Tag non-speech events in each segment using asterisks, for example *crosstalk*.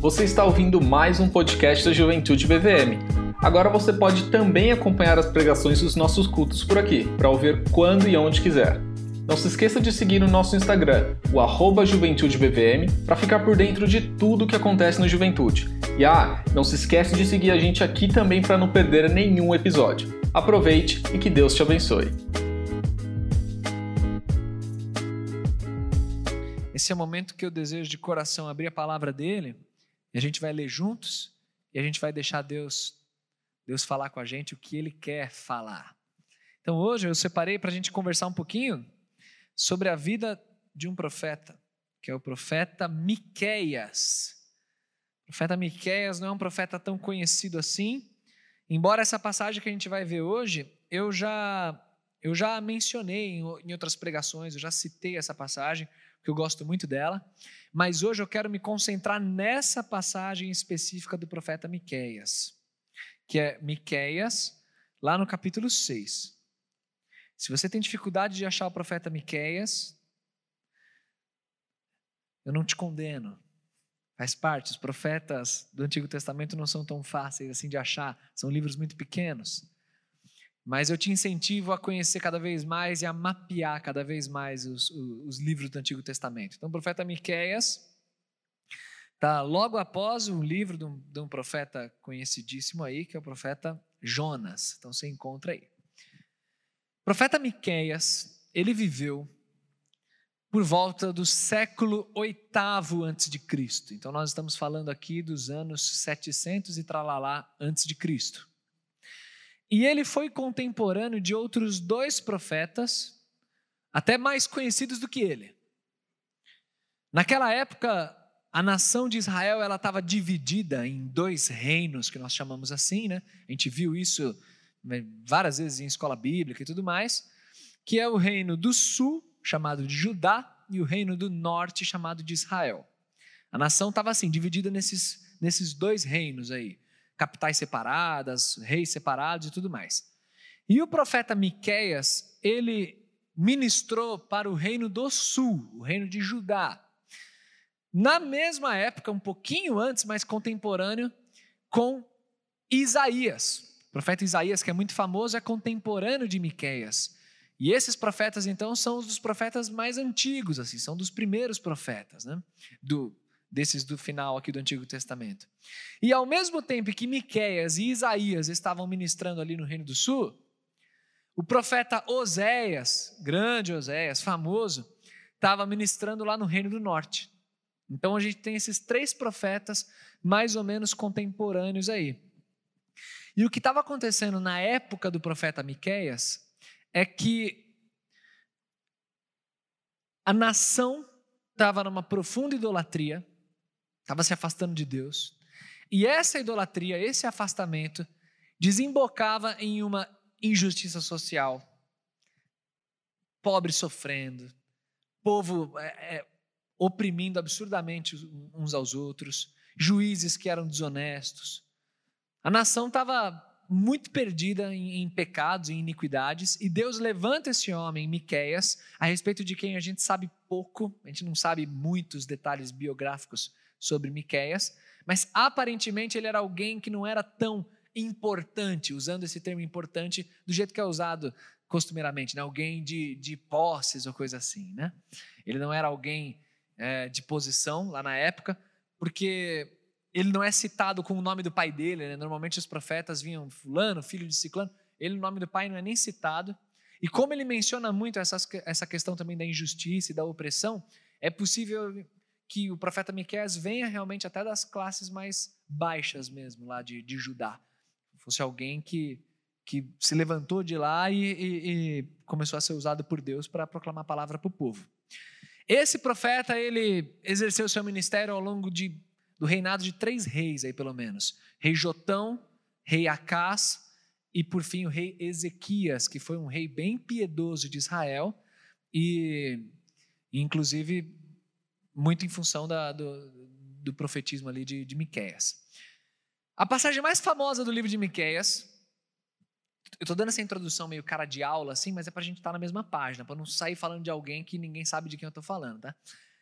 Você está ouvindo mais um podcast da Juventude BVM. Agora você pode também acompanhar as pregações dos nossos cultos por aqui, para ouvir quando e onde quiser. Não se esqueça de seguir o nosso Instagram, o arroba JuventudeBVM, para ficar por dentro de tudo o que acontece no Juventude. E ah, não se esqueça de seguir a gente aqui também para não perder nenhum episódio. Aproveite e que Deus te abençoe. Esse é o momento que eu desejo de coração abrir a palavra dele e a gente vai ler juntos e a gente vai deixar Deus Deus falar com a gente o que ele quer falar. Então hoje eu separei para a gente conversar um pouquinho sobre a vida de um profeta, que é o profeta Miqueias. O profeta Miqueias não é um profeta tão conhecido assim, embora essa passagem que a gente vai ver hoje, eu já eu já mencionei em outras pregações, eu já citei essa passagem, que eu gosto muito dela, mas hoje eu quero me concentrar nessa passagem específica do profeta Miqueias, que é Miqueias, lá no capítulo 6. Se você tem dificuldade de achar o profeta Miqueias, eu não te condeno. Faz parte, os profetas do Antigo Testamento não são tão fáceis assim de achar, são livros muito pequenos. Mas eu te incentivo a conhecer cada vez mais e a mapear cada vez mais os, os, os livros do Antigo Testamento. Então, o profeta Miqueias está logo após um livro de um, de um profeta conhecidíssimo aí, que é o profeta Jonas. Então, você encontra aí. O profeta Miqueias, ele viveu por volta do século oitavo antes de Cristo. Então nós estamos falando aqui dos anos 700 e tralalá antes de Cristo. E ele foi contemporâneo de outros dois profetas, até mais conhecidos do que ele. Naquela época, a nação de Israel ela estava dividida em dois reinos que nós chamamos assim, né? A gente viu isso né, várias vezes em escola bíblica e tudo mais, que é o reino do sul chamado de Judá e o reino do norte chamado de Israel. A nação estava assim dividida nesses nesses dois reinos aí capitais separadas, reis separados e tudo mais. E o profeta Miqueias, ele ministrou para o reino do sul, o reino de Judá. Na mesma época, um pouquinho antes, mas contemporâneo, com Isaías. O profeta Isaías, que é muito famoso, é contemporâneo de Miqueias. E esses profetas, então, são os dos profetas mais antigos, assim, são dos primeiros profetas, né? Do, desses do final aqui do Antigo Testamento. E ao mesmo tempo que Miqueias e Isaías estavam ministrando ali no Reino do Sul, o profeta Oséias, grande Oséias, famoso, estava ministrando lá no Reino do Norte. Então a gente tem esses três profetas mais ou menos contemporâneos aí. E o que estava acontecendo na época do profeta Miqueias é que a nação estava numa profunda idolatria, estava se afastando de Deus. E essa idolatria, esse afastamento, desembocava em uma injustiça social. Pobre sofrendo, povo é, é, oprimindo absurdamente uns aos outros, juízes que eram desonestos. A nação estava muito perdida em, em, pecados, em iniquidades, e Deus levanta esse homem, Miqueias, a respeito de quem a gente sabe pouco, a gente não sabe muitos detalhes biográficos sobre Miqueias, mas aparentemente ele era alguém que não era tão importante, usando esse termo importante do jeito que é usado costumeiramente, né? alguém de, de posses ou coisa assim. Né? Ele não era alguém é, de posição lá na época, porque ele não é citado com o nome do pai dele. Né? Normalmente os profetas vinham fulano, filho de ciclano, ele o nome do pai não é nem citado. E como ele menciona muito essas, essa questão também da injustiça e da opressão, é possível que o profeta Miqueias venha realmente até das classes mais baixas mesmo, lá de, de Judá. Fosse alguém que, que se levantou de lá e, e, e começou a ser usado por Deus para proclamar a palavra para o povo. Esse profeta, ele exerceu seu ministério ao longo de, do reinado de três reis, aí pelo menos. Rei Jotão, rei Acás e, por fim, o rei Ezequias, que foi um rei bem piedoso de Israel e, inclusive, muito em função da, do, do, profetismo ali de, de Miquéias. A passagem mais famosa do livro de Miquéias, eu estou dando essa introdução meio cara de aula assim, mas é para a gente estar tá na mesma página, para não sair falando de alguém que ninguém sabe de quem eu estou falando, tá?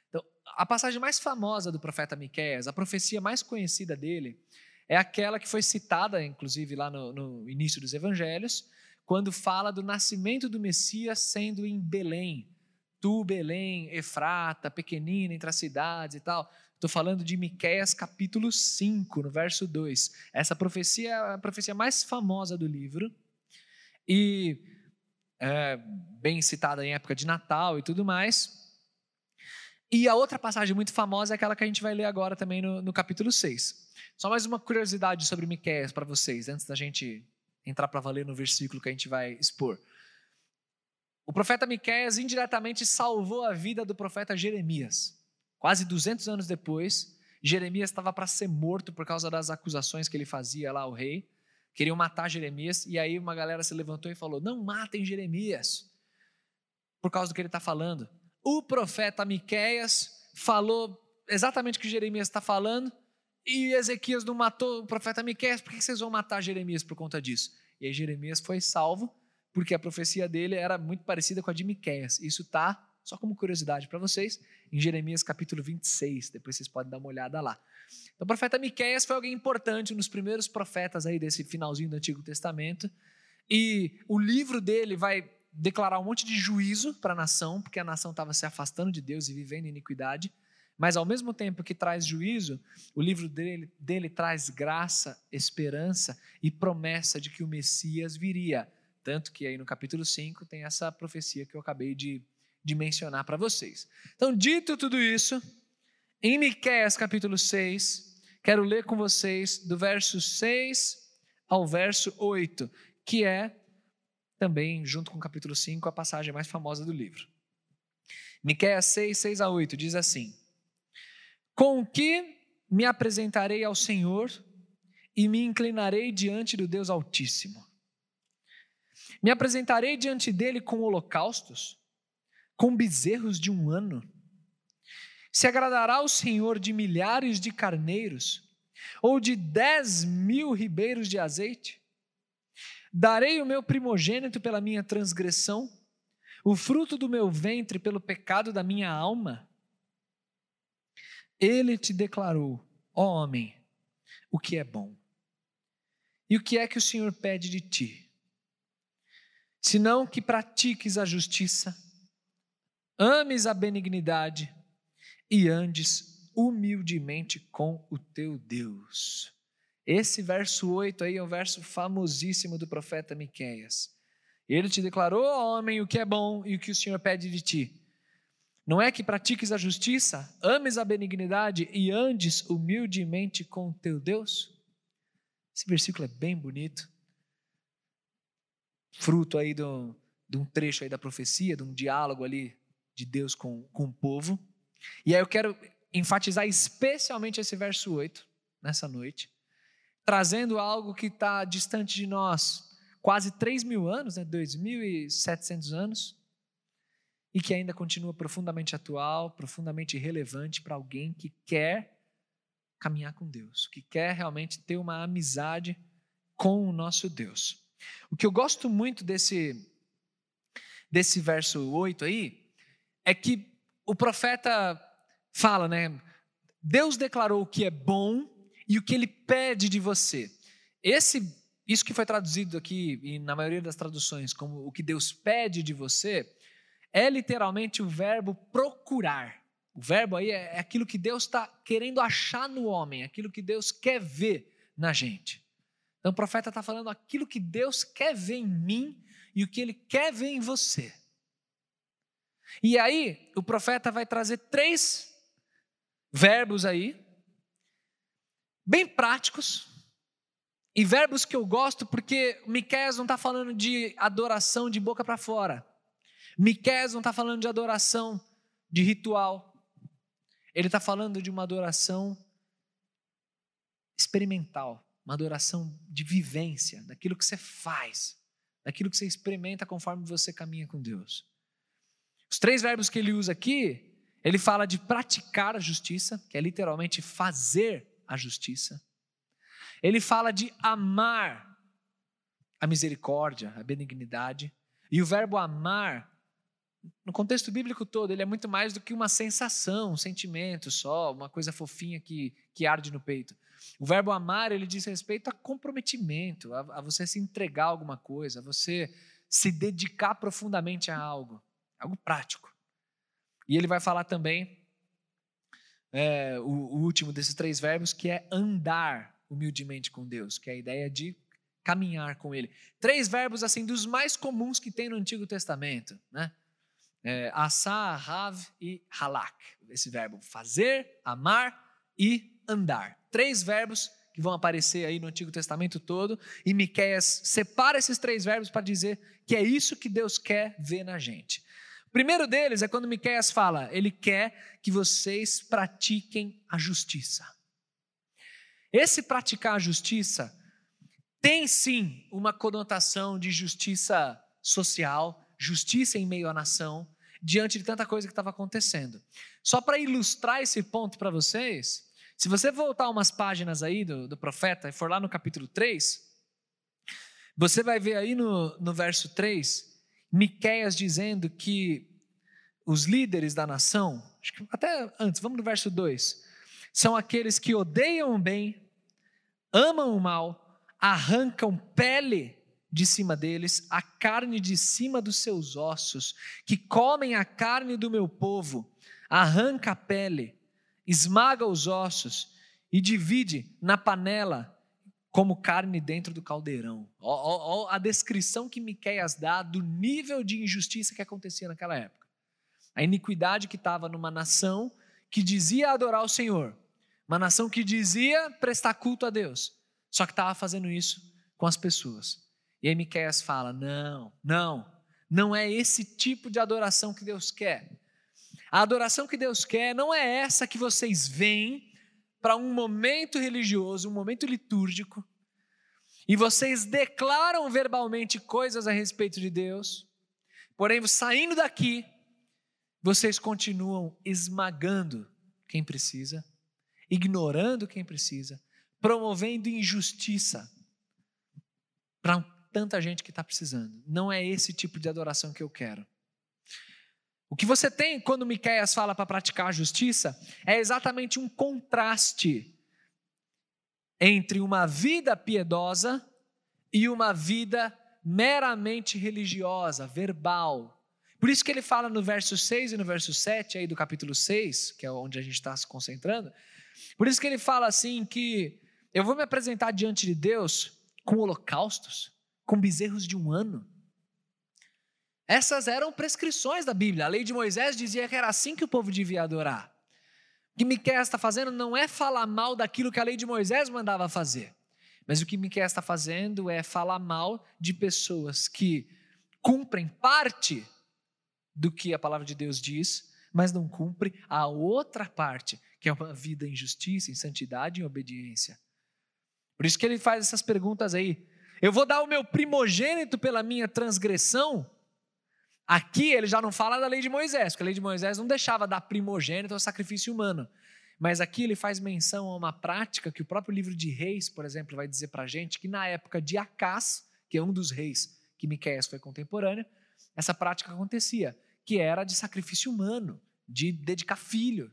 Então, a passagem mais famosa do profeta Miqueias, a profecia mais conhecida dele, é aquela que foi citada, inclusive, lá no, no início dos evangelhos, quando fala do nascimento do Messias sendo em Belém. Tu, Belém, Efrata, pequenina entre as cidades e tal. Estou falando de Miqueias capítulo 5, no verso 2. Essa profecia é a profecia mais famosa do livro. E é, bem citada em época de Natal e tudo mais. E a outra passagem muito famosa é aquela que a gente vai ler agora também no, no capítulo 6. Só mais uma curiosidade sobre Miqueias para vocês, antes da gente entrar para valer no versículo que a gente vai expor. O profeta Miqueias indiretamente salvou a vida do profeta Jeremias. Quase 200 anos depois, Jeremias estava para ser morto por causa das acusações que ele fazia lá ao rei. Queriam matar Jeremias, e aí uma galera se levantou e falou: Não matem Jeremias, por causa do que ele está falando. O profeta Miqueias falou exatamente o que Jeremias está falando, e Ezequias não matou o profeta Miqueias, por que vocês vão matar Jeremias por conta disso? E aí Jeremias foi salvo, porque a profecia dele era muito parecida com a de Miqueias. Isso está, só como curiosidade para vocês, em Jeremias capítulo 26, depois vocês podem dar uma olhada lá. Então, o profeta Miqueias foi alguém importante, dos primeiros profetas aí desse finalzinho do Antigo Testamento, e o livro dele vai declarar um monte de juízo para a nação, porque a nação estava se afastando de Deus e vivendo iniquidade. Mas ao mesmo tempo que traz juízo, o livro dele, dele traz graça, esperança e promessa de que o Messias viria. Tanto que aí no capítulo 5 tem essa profecia que eu acabei de, de mencionar para vocês. Então, dito tudo isso, em Miqueias capítulo 6, quero ler com vocês do verso 6 ao verso 8, que é também, junto com o capítulo 5, a passagem mais famosa do livro. Miqueias 6, 6 a 8 diz assim: com que me apresentarei ao Senhor e me inclinarei diante do Deus Altíssimo. Me apresentarei diante dele com holocaustos, com bezerros de um ano. Se agradará o Senhor de milhares de carneiros, ou de dez mil ribeiros de azeite? Darei o meu primogênito pela minha transgressão, o fruto do meu ventre pelo pecado da minha alma? Ele te declarou, ó homem, o que é bom. E o que é que o Senhor pede de ti? Senão que pratiques a justiça, ames a benignidade e andes humildemente com o teu Deus. Esse verso 8 aí é o verso famosíssimo do profeta Miqueias. Ele te declarou, homem, o que é bom e o que o Senhor pede de ti não é que pratiques a justiça, ames a benignidade e andes humildemente com teu Deus? Esse versículo é bem bonito. Fruto aí do, de um trecho aí da profecia, de um diálogo ali de Deus com, com o povo. E aí eu quero enfatizar especialmente esse verso 8, nessa noite, trazendo algo que está distante de nós, quase 3 mil anos, né, 2.700 anos, e que ainda continua profundamente atual, profundamente relevante para alguém que quer caminhar com Deus, que quer realmente ter uma amizade com o nosso Deus. O que eu gosto muito desse desse verso 8 aí é que o profeta fala, né? Deus declarou o que é bom e o que ele pede de você. Esse isso que foi traduzido aqui e na maioria das traduções como o que Deus pede de você, é literalmente o verbo procurar. O verbo aí é, é aquilo que Deus está querendo achar no homem, aquilo que Deus quer ver na gente. Então o profeta está falando aquilo que Deus quer ver em mim e o que ele quer ver em você. E aí, o profeta vai trazer três verbos aí, bem práticos, e verbos que eu gosto porque Miqueias não está falando de adoração de boca para fora. Miqués não está falando de adoração, de ritual. Ele está falando de uma adoração experimental, uma adoração de vivência, daquilo que você faz, daquilo que você experimenta conforme você caminha com Deus. Os três verbos que ele usa aqui, ele fala de praticar a justiça, que é literalmente fazer a justiça. Ele fala de amar a misericórdia, a benignidade. E o verbo amar no contexto bíblico todo, ele é muito mais do que uma sensação, um sentimento só, uma coisa fofinha que, que arde no peito. O verbo amar, ele diz respeito a comprometimento, a, a você se entregar a alguma coisa, a você se dedicar profundamente a algo, algo prático. E ele vai falar também é, o, o último desses três verbos, que é andar humildemente com Deus, que é a ideia de caminhar com Ele. Três verbos assim dos mais comuns que tem no Antigo Testamento, né? É, assá, rav e halak. Esse verbo fazer, amar e andar. Três verbos que vão aparecer aí no Antigo Testamento todo, e Miqueias separa esses três verbos para dizer que é isso que Deus quer ver na gente. O primeiro deles é quando Miqueias fala, ele quer que vocês pratiquem a justiça. Esse praticar a justiça tem sim uma conotação de justiça social, justiça em meio à nação, diante de tanta coisa que estava acontecendo. Só para ilustrar esse ponto para vocês, se você voltar umas páginas aí do, do profeta e for lá no capítulo 3, você vai ver aí no, no verso 3, Miqueias dizendo que os líderes da nação, até antes, vamos no verso 2, são aqueles que odeiam o bem, amam o mal, arrancam pele de cima deles, a carne de cima dos seus ossos, que comem a carne do meu povo, arranca a pele, esmaga os ossos e divide na panela como carne dentro do caldeirão. Ó, ó, a descrição que Miqueias dá do nível de injustiça que acontecia naquela época. A iniquidade que estava numa nação que dizia adorar o Senhor, uma nação que dizia prestar culto a Deus, só que estava fazendo isso com as pessoas. E aí Miqueias fala: não, não, não é esse tipo de adoração que Deus quer. A adoração que Deus quer não é essa que vocês vêm para um momento religioso, um momento litúrgico, e vocês declaram verbalmente coisas a respeito de Deus, porém, saindo daqui, vocês continuam esmagando quem precisa, ignorando quem precisa, promovendo injustiça para tanta gente que está precisando. Não é esse tipo de adoração que eu quero. O que você tem quando Miqueias fala para praticar a justiça é exatamente um contraste entre uma vida piedosa e uma vida meramente religiosa, verbal. Por isso que ele fala no verso 6 e no verso 7 aí do capítulo 6, que é onde a gente está se concentrando. Por isso que ele fala assim que eu vou me apresentar diante de Deus com holocaustos, com bezerros de um ano. Essas eram prescrições da Bíblia. A lei de Moisés dizia que era assim que o povo devia adorar. O que Miqueias está fazendo não é falar mal daquilo que a lei de Moisés mandava fazer. Mas o que Miqueias está fazendo é falar mal de pessoas que cumprem parte do que a palavra de Deus diz, mas não cumprem a outra parte, que é uma vida em justiça, em santidade e em obediência. Por isso que ele faz essas perguntas aí. Eu vou dar o meu primogênito pela minha transgressão? Aqui ele já não fala da lei de Moisés, porque a lei de Moisés não deixava dar primogênito ao sacrifício humano. Mas aqui ele faz menção a uma prática que o próprio livro de Reis, por exemplo, vai dizer para a gente que na época de Acás, que é um dos reis que Miqueias foi contemporâneo, essa prática acontecia, que era de sacrifício humano, de dedicar filho.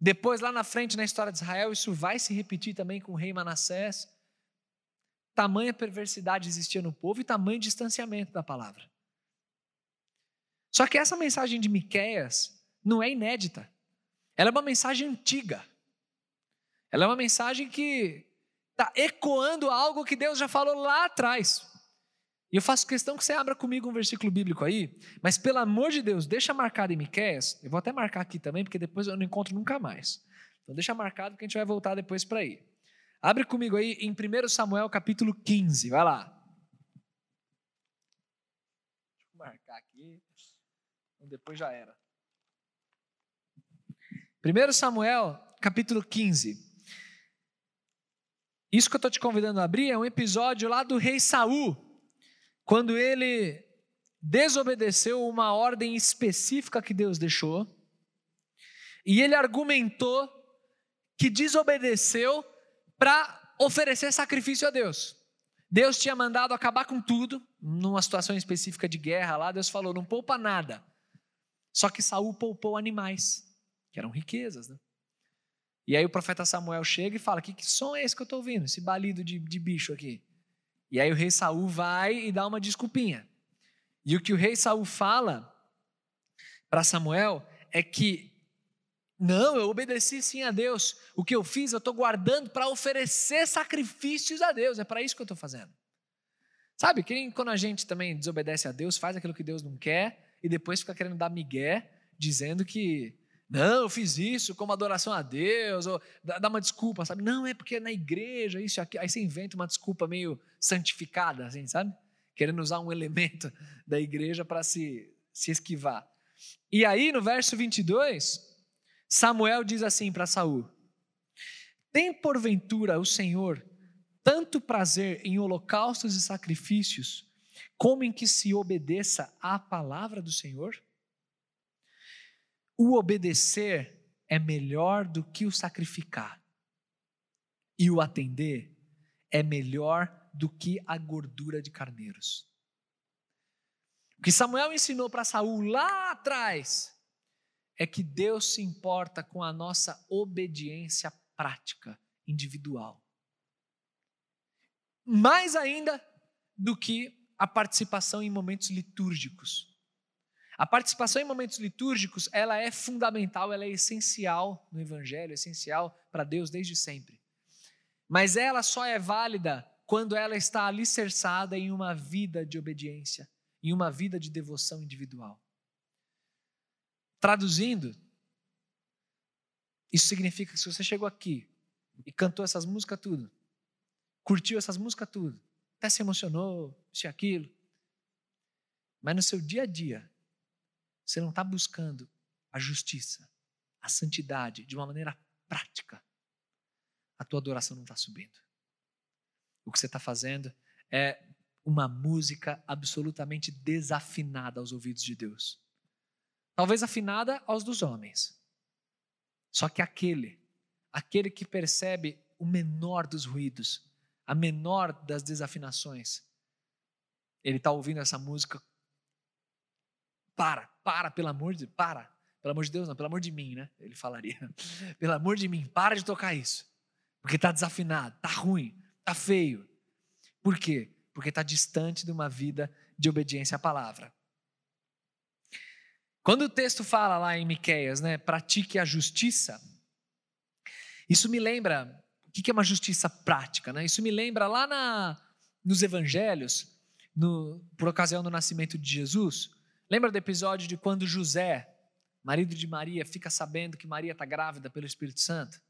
Depois, lá na frente, na história de Israel, isso vai se repetir também com o rei Manassés. Tamanha perversidade existia no povo e tamanho distanciamento da palavra. Só que essa mensagem de Miqueias não é inédita. Ela é uma mensagem antiga. Ela é uma mensagem que está ecoando algo que Deus já falou lá atrás. E eu faço questão que você abra comigo um versículo bíblico aí, mas pelo amor de Deus, deixa marcado em Miqueias. Eu vou até marcar aqui também, porque depois eu não encontro nunca mais. Então deixa marcado que a gente vai voltar depois para aí. Abre comigo aí em 1 Samuel capítulo 15, vai lá. Deixa eu marcar aqui. Depois já era. 1 Samuel capítulo 15. Isso que eu estou te convidando a abrir é um episódio lá do rei Saul quando ele desobedeceu uma ordem específica que Deus deixou, e ele argumentou que desobedeceu para oferecer sacrifício a Deus. Deus tinha mandado acabar com tudo, numa situação específica de guerra lá, Deus falou: não poupa nada. Só que Saul poupou animais, que eram riquezas, né? E aí o profeta Samuel chega e fala: que, que som é esse que eu estou ouvindo? Esse balido de, de bicho aqui. E aí o rei Saul vai e dá uma desculpinha. E o que o rei Saul fala para Samuel é que não, eu obedeci sim a Deus. O que eu fiz, eu estou guardando para oferecer sacrifícios a Deus. É para isso que eu estou fazendo. Sabe, que quando a gente também desobedece a Deus, faz aquilo que Deus não quer e depois fica querendo dar migué, dizendo que não, eu fiz isso como adoração a Deus, ou dá uma desculpa, sabe? Não, é porque é na igreja, isso aqui. Aí você inventa uma desculpa meio santificada, assim, sabe? Querendo usar um elemento *laughs* da igreja para se, se esquivar. E aí, no verso 22, Samuel diz assim para Saul: Tem porventura o Senhor tanto prazer em holocaustos e sacrifícios, como em que se obedeça à palavra do Senhor? O obedecer é melhor do que o sacrificar, e o atender é melhor do que a gordura de carneiros. O que Samuel ensinou para Saul lá atrás é que Deus se importa com a nossa obediência prática, individual. Mais ainda do que a participação em momentos litúrgicos. A participação em momentos litúrgicos, ela é fundamental, ela é essencial no evangelho, é essencial para Deus desde sempre. Mas ela só é válida quando ela está alicerçada em uma vida de obediência, em uma vida de devoção individual. Traduzindo, isso significa que se você chegou aqui e cantou essas músicas tudo, curtiu essas músicas tudo, até se emocionou, isso e aquilo, mas no seu dia a dia, você não está buscando a justiça, a santidade de uma maneira prática, a tua adoração não está subindo. O que você está fazendo é uma música absolutamente desafinada aos ouvidos de Deus talvez afinada aos dos homens. Só que aquele, aquele que percebe o menor dos ruídos, a menor das desafinações, ele está ouvindo essa música. Para, para, pelo amor de para, pelo amor de Deus, não, pelo amor de mim, né? Ele falaria. *laughs* pelo amor de mim, para de tocar isso. Porque está desafinado, está ruim, está feio. Por quê? Porque está distante de uma vida de obediência à palavra. Quando o texto fala lá em Miqueias, né, pratique a justiça, isso me lembra, o que é uma justiça prática? Né? Isso me lembra lá na, nos evangelhos, no, por ocasião do nascimento de Jesus, lembra do episódio de quando José, marido de Maria, fica sabendo que Maria está grávida pelo Espírito Santo?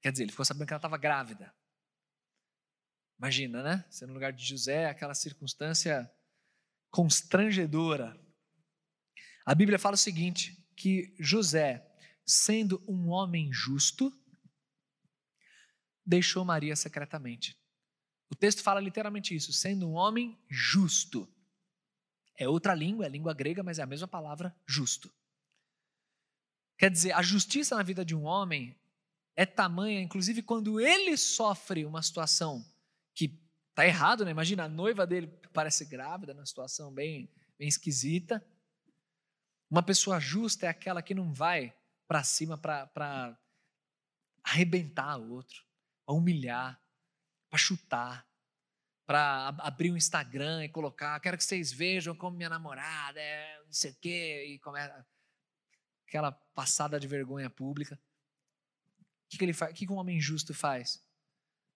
Quer dizer, ele ficou sabendo que ela estava grávida. Imagina, né? Você no lugar de José, aquela circunstância constrangedora. A Bíblia fala o seguinte: que José, sendo um homem justo, deixou Maria secretamente. O texto fala literalmente isso, sendo um homem justo. É outra língua, é língua grega, mas é a mesma palavra justo. Quer dizer, a justiça na vida de um homem é tamanha, inclusive quando ele sofre uma situação que está errado, né? Imagina a noiva dele parece grávida, numa situação bem, bem esquisita. Uma pessoa justa é aquela que não vai para cima para arrebentar o outro, para humilhar, para chutar, para abrir um Instagram e colocar, quero que vocês vejam como minha namorada é não sei o quê, e começa aquela passada de vergonha pública. O que, que ele faz? O que, que um homem justo faz?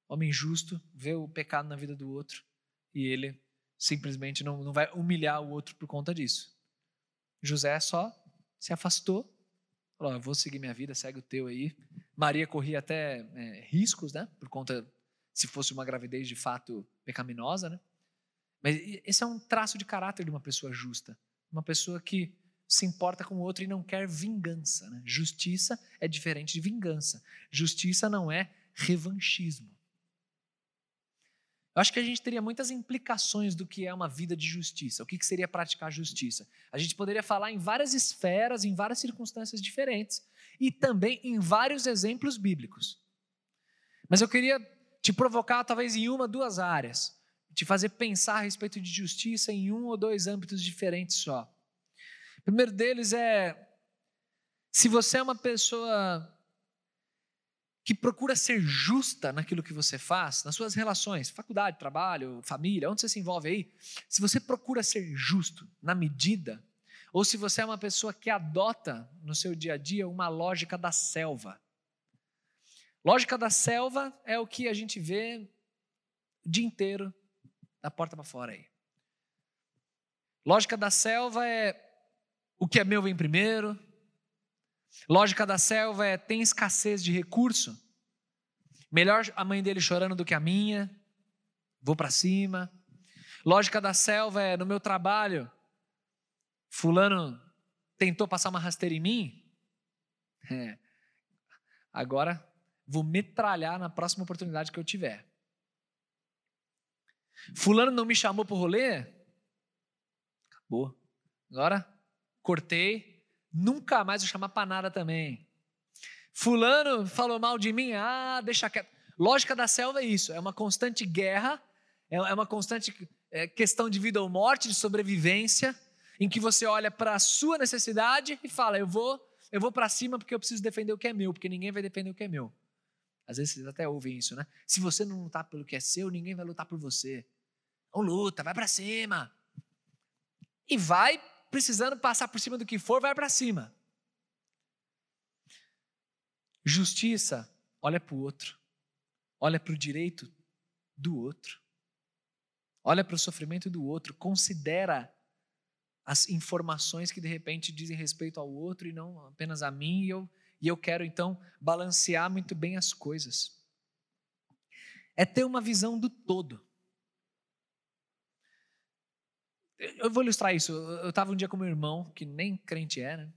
O homem justo vê o pecado na vida do outro e ele simplesmente não, não vai humilhar o outro por conta disso. José só se afastou, falou: Eu vou seguir minha vida, segue o teu aí. Maria corria até é, riscos, né? Por conta, se fosse uma gravidez de fato pecaminosa, né? Mas esse é um traço de caráter de uma pessoa justa. Uma pessoa que se importa com o outro e não quer vingança. Né? Justiça é diferente de vingança. Justiça não é revanchismo. Eu acho que a gente teria muitas implicações do que é uma vida de justiça, o que seria praticar justiça. A gente poderia falar em várias esferas, em várias circunstâncias diferentes e também em vários exemplos bíblicos. Mas eu queria te provocar talvez em uma, duas áreas, te fazer pensar a respeito de justiça em um ou dois âmbitos diferentes só. O primeiro deles é se você é uma pessoa que procura ser justa naquilo que você faz, nas suas relações, faculdade, trabalho, família, onde você se envolve aí, se você procura ser justo na medida, ou se você é uma pessoa que adota no seu dia a dia uma lógica da selva. Lógica da selva é o que a gente vê o dia inteiro, da porta para fora aí. Lógica da selva é o que é meu vem primeiro, Lógica da selva é: tem escassez de recurso. Melhor a mãe dele chorando do que a minha. Vou para cima. Lógica da selva é: no meu trabalho, Fulano tentou passar uma rasteira em mim. É. Agora vou metralhar na próxima oportunidade que eu tiver. Fulano não me chamou para o rolê? Acabou. Agora cortei, Nunca mais vou chamar para nada também. Fulano falou mal de mim, ah, deixa quieto. Lógica da selva é isso, é uma constante guerra, é, é uma constante é, questão de vida ou morte, de sobrevivência, em que você olha para a sua necessidade e fala, eu vou, eu vou para cima porque eu preciso defender o que é meu, porque ninguém vai defender o que é meu. Às vezes vocês até ouvem isso, né? Se você não lutar pelo que é seu, ninguém vai lutar por você. Então luta, vai para cima. E vai precisando passar por cima do que for, vai para cima. Justiça, olha para o outro, olha para o direito do outro, olha para o sofrimento do outro, considera as informações que de repente dizem respeito ao outro e não apenas a mim, e eu, e eu quero então balancear muito bem as coisas. É ter uma visão do todo. Eu vou ilustrar isso. Eu estava um dia com meu irmão, que nem crente é, né?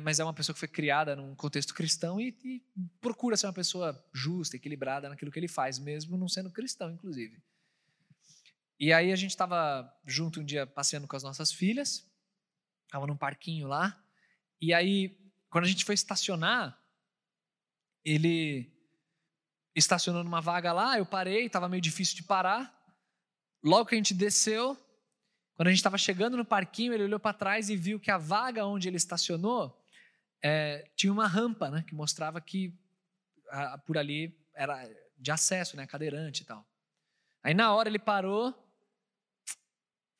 mas é uma pessoa que foi criada num contexto cristão e, e, procura ser uma pessoa justa, equilibrada naquilo que ele faz, mesmo não sendo cristão, inclusive. E aí a gente estava junto um dia passeando com as nossas filhas, estava num parquinho lá, e aí quando a gente foi estacionar, ele estacionou numa vaga lá, eu parei, estava meio difícil de parar. Logo que a gente desceu, quando a gente estava chegando no parquinho, ele olhou para trás e viu que a vaga onde ele estacionou é, tinha uma rampa, né, que mostrava que a, por ali era de acesso, né, cadeirante e tal. Aí na hora ele parou,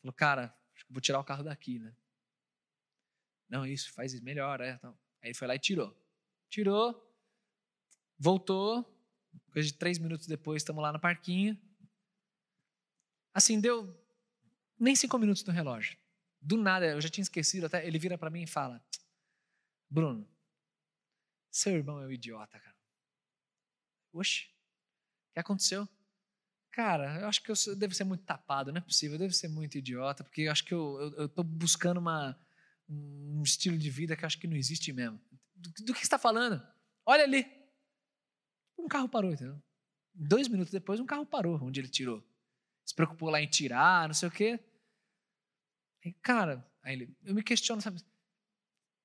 falou, cara, acho que vou tirar o carro daqui, né? Não, isso, faz isso, melhor, é. Então. Aí ele foi lá e tirou. Tirou, voltou, coisa de três minutos depois, estamos lá no parquinho. Assim, deu nem cinco minutos no relógio. Do nada, eu já tinha esquecido, até ele vira para mim e fala: Bruno, seu irmão é um idiota, cara. Oxe, o que aconteceu? Cara, eu acho que eu devo ser muito tapado, não é possível, eu devo ser muito idiota, porque eu acho que eu estou buscando uma, um estilo de vida que eu acho que não existe mesmo. Do, do que você está falando? Olha ali. Um carro parou, entendeu? Dois minutos depois, um carro parou onde ele tirou. Se preocupou lá em tirar, não sei o quê. Cara, aí ele, eu me questiono, sabe?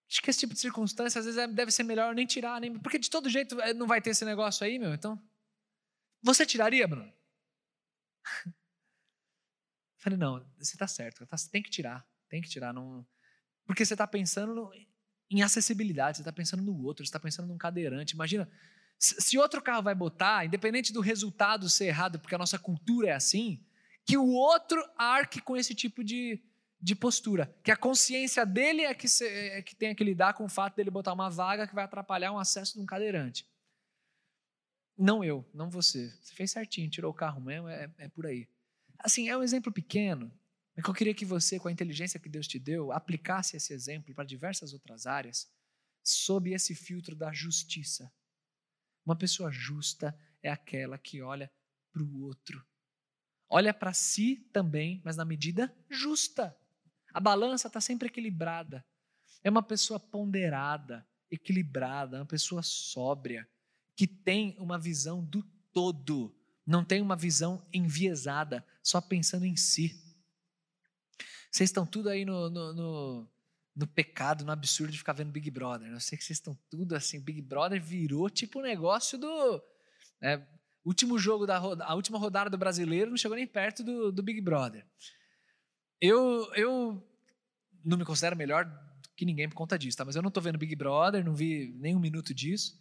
Acho que esse tipo de circunstância às vezes é, deve ser melhor nem tirar, nem, porque de todo jeito é, não vai ter esse negócio aí, meu. Então, você tiraria, Bruno? *laughs* Falei, não, você está certo, tá, tem que tirar, tem que tirar. Não, porque você está pensando no, em acessibilidade, você está pensando no outro, você está pensando num cadeirante. Imagina, se outro carro vai botar, independente do resultado ser errado, porque a nossa cultura é assim, que o outro arque com esse tipo de, de postura. Que a consciência dele é que, se, é que tem que lidar com o fato dele botar uma vaga que vai atrapalhar um acesso de um cadeirante. Não eu, não você. Você fez certinho, tirou o carro mesmo, é, é por aí. Assim, é um exemplo pequeno, mas que eu queria que você, com a inteligência que Deus te deu, aplicasse esse exemplo para diversas outras áreas, sob esse filtro da justiça. Uma pessoa justa é aquela que olha para o outro. Olha para si também, mas na medida justa. A balança está sempre equilibrada. É uma pessoa ponderada, equilibrada, uma pessoa sóbria, que tem uma visão do todo, não tem uma visão enviesada, só pensando em si. Vocês estão tudo aí no, no, no, no pecado, no absurdo de ficar vendo Big Brother. Eu sei que vocês estão tudo assim. Big Brother virou tipo o negócio do. É, último jogo da a última rodada do brasileiro não chegou nem perto do, do Big Brother. Eu, eu não me considero melhor que ninguém por conta disso, tá? Mas eu não tô vendo Big Brother, não vi nem um minuto disso.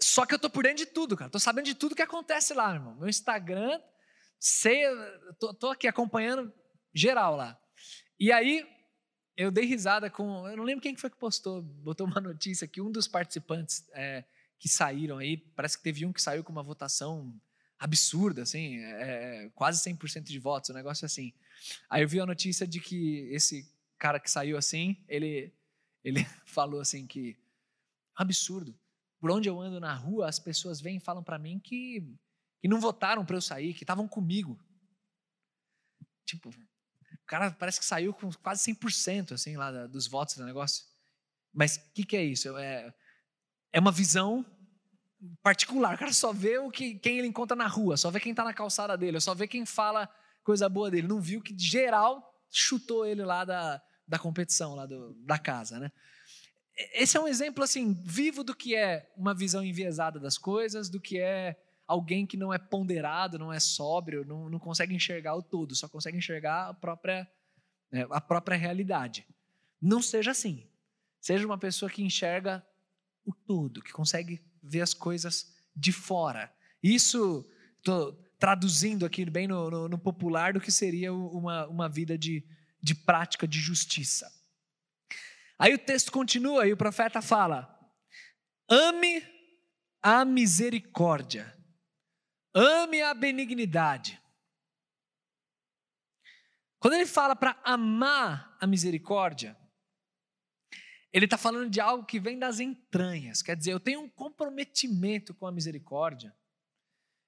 Só que eu tô por dentro de tudo, cara. Tô sabendo de tudo que acontece lá, irmão. Meu Instagram, sei, tô, tô aqui acompanhando geral lá. E aí, eu dei risada com. Eu não lembro quem foi que postou, botou uma *laughs* notícia que um dos participantes é, que saíram aí, parece que teve um que saiu com uma votação absurda, assim, é, é quase 100% de votos, um negócio assim. Aí eu vi a notícia de que esse cara que saiu assim, ele, ele *laughs* falou assim que absurdo. Por onde eu ando na rua, as pessoas vêm e falam para mim que, que não votaram para eu sair, que estavam comigo. Tipo, o cara parece que saiu com quase 100% assim lá dos votos do negócio. Mas o que, que é isso? É, é uma visão particular. O cara só vê o que, quem ele encontra na rua, só vê quem está na calçada dele, só vê quem fala coisa boa dele. Não viu que geral chutou ele lá da, da competição, lá do, da casa, né? Esse é um exemplo assim vivo do que é uma visão enviesada das coisas, do que é alguém que não é ponderado, não é sóbrio, não, não consegue enxergar o todo, só consegue enxergar a própria, é, a própria realidade. Não seja assim. Seja uma pessoa que enxerga o todo, que consegue ver as coisas de fora. Isso, estou traduzindo aqui bem no, no, no, popular do que seria uma, uma vida de, de prática de justiça. Aí o texto continua e o profeta fala: ame a misericórdia, ame a benignidade. Quando ele fala para amar a misericórdia, ele está falando de algo que vem das entranhas. Quer dizer, eu tenho um comprometimento com a misericórdia.